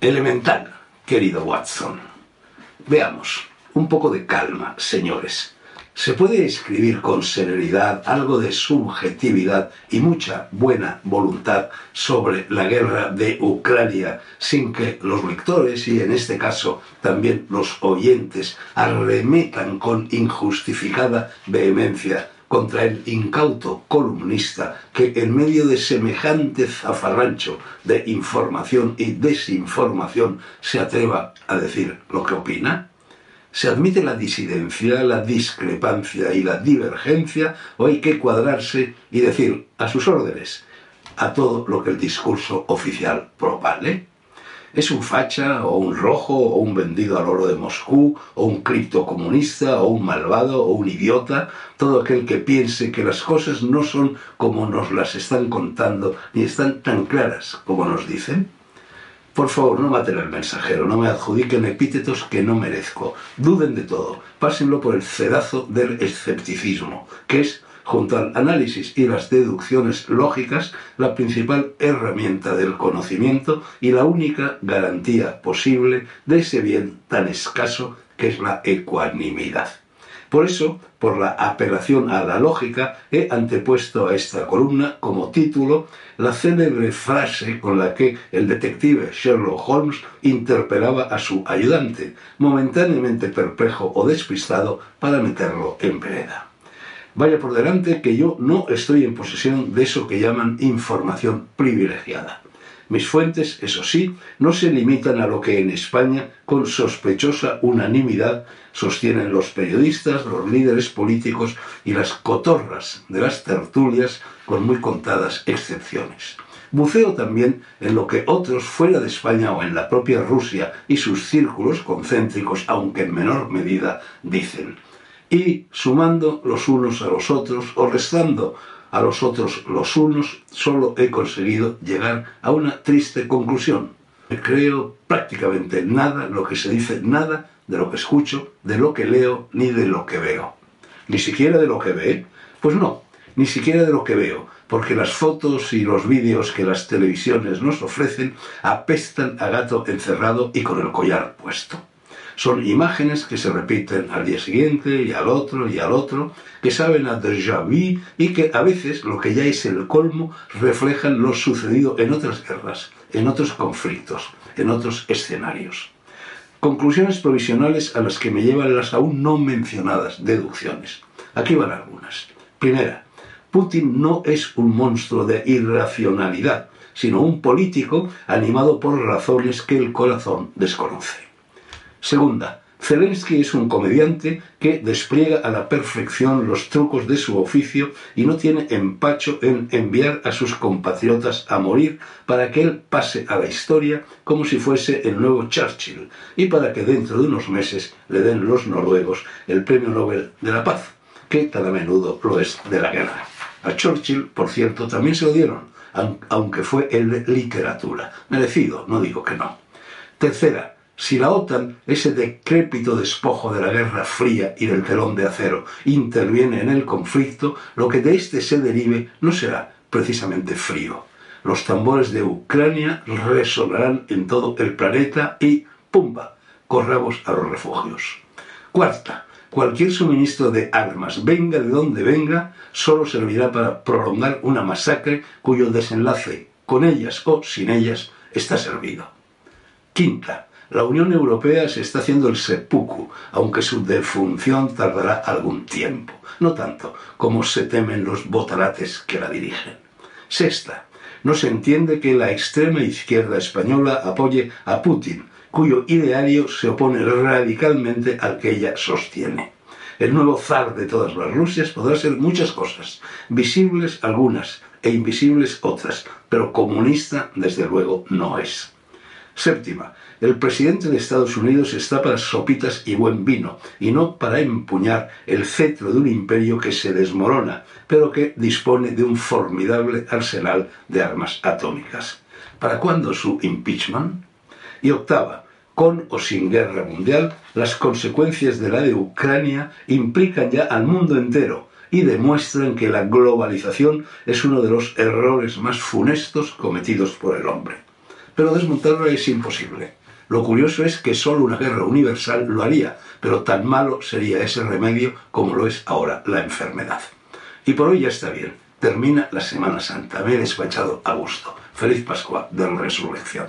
Elemental, querido Watson. Veamos, un poco de calma, señores. Se puede escribir con serenidad algo de subjetividad y mucha buena voluntad sobre la guerra de Ucrania sin que los lectores y en este caso también los oyentes arremetan con injustificada vehemencia contra el incauto columnista que en medio de semejante zafarrancho de información y desinformación se atreva a decir lo que opina? ¿Se admite la disidencia, la discrepancia y la divergencia o hay que cuadrarse y decir a sus órdenes a todo lo que el discurso oficial propale? Es un facha o un rojo o un vendido al oro de Moscú o un criptocomunista o un malvado o un idiota, todo aquel que piense que las cosas no son como nos las están contando ni están tan claras como nos dicen. Por favor, no maten al mensajero, no me adjudiquen epítetos que no merezco. Duden de todo, pásenlo por el cedazo del escepticismo, que es junto al análisis y las deducciones lógicas, la principal herramienta del conocimiento y la única garantía posible de ese bien tan escaso que es la ecuanimidad. Por eso, por la apelación a la lógica, he antepuesto a esta columna como título la célebre frase con la que el detective Sherlock Holmes interpelaba a su ayudante, momentáneamente perplejo o despistado, para meterlo en vereda. Vaya por delante que yo no estoy en posesión de eso que llaman información privilegiada. Mis fuentes, eso sí, no se limitan a lo que en España, con sospechosa unanimidad, sostienen los periodistas, los líderes políticos y las cotorras de las tertulias, con muy contadas excepciones. Buceo también en lo que otros fuera de España o en la propia Rusia y sus círculos concéntricos, aunque en menor medida, dicen y sumando los unos a los otros o restando a los otros los unos, solo he conseguido llegar a una triste conclusión. Creo prácticamente nada lo que se dice, nada de lo que escucho, de lo que leo, ni de lo que veo. Ni siquiera de lo que ve. Pues no, ni siquiera de lo que veo, porque las fotos y los vídeos que las televisiones nos ofrecen apestan a gato encerrado y con el collar puesto. Son imágenes que se repiten al día siguiente y al otro y al otro, que saben a déjà vu y que a veces, lo que ya es el colmo, reflejan lo sucedido en otras guerras, en otros conflictos, en otros escenarios. Conclusiones provisionales a las que me llevan las aún no mencionadas deducciones. Aquí van algunas. Primera, Putin no es un monstruo de irracionalidad, sino un político animado por razones que el corazón desconoce. Segunda, Zelensky es un comediante que despliega a la perfección los trucos de su oficio y no tiene empacho en enviar a sus compatriotas a morir para que él pase a la historia como si fuese el nuevo Churchill y para que dentro de unos meses le den los noruegos el Premio Nobel de la Paz, que tan a menudo lo es de la guerra. A Churchill, por cierto, también se lo dieron, aunque fue el de literatura. Merecido, no digo que no. Tercera, si la OTAN, ese decrépito despojo de la Guerra Fría y del telón de acero, interviene en el conflicto, lo que de éste se derive no será precisamente frío. Los tambores de Ucrania resonarán en todo el planeta y ¡pumba! corramos a los refugios. Cuarta, Cualquier suministro de armas, venga de donde venga, solo servirá para prolongar una masacre cuyo desenlace, con ellas o sin ellas, está servido. Quinta, la Unión Europea se está haciendo el seppuku, aunque su defunción tardará algún tiempo, no tanto como se temen los botarates que la dirigen. Sexta, no se entiende que la extrema izquierda española apoye a Putin, cuyo ideario se opone radicalmente al que ella sostiene. El nuevo zar de todas las Rusias podrá ser muchas cosas, visibles algunas e invisibles otras, pero comunista desde luego no es. Séptima, el presidente de Estados Unidos está para sopitas y buen vino, y no para empuñar el cetro de un imperio que se desmorona, pero que dispone de un formidable arsenal de armas atómicas. ¿Para cuándo su impeachment? Y octava, con o sin guerra mundial, las consecuencias de la de Ucrania implican ya al mundo entero y demuestran que la globalización es uno de los errores más funestos cometidos por el hombre. Pero desmontarla es imposible. Lo curioso es que solo una guerra universal lo haría, pero tan malo sería ese remedio como lo es ahora la enfermedad. Y por hoy ya está bien. Termina la Semana Santa. Me he despachado a gusto. Feliz Pascua de la Resurrección.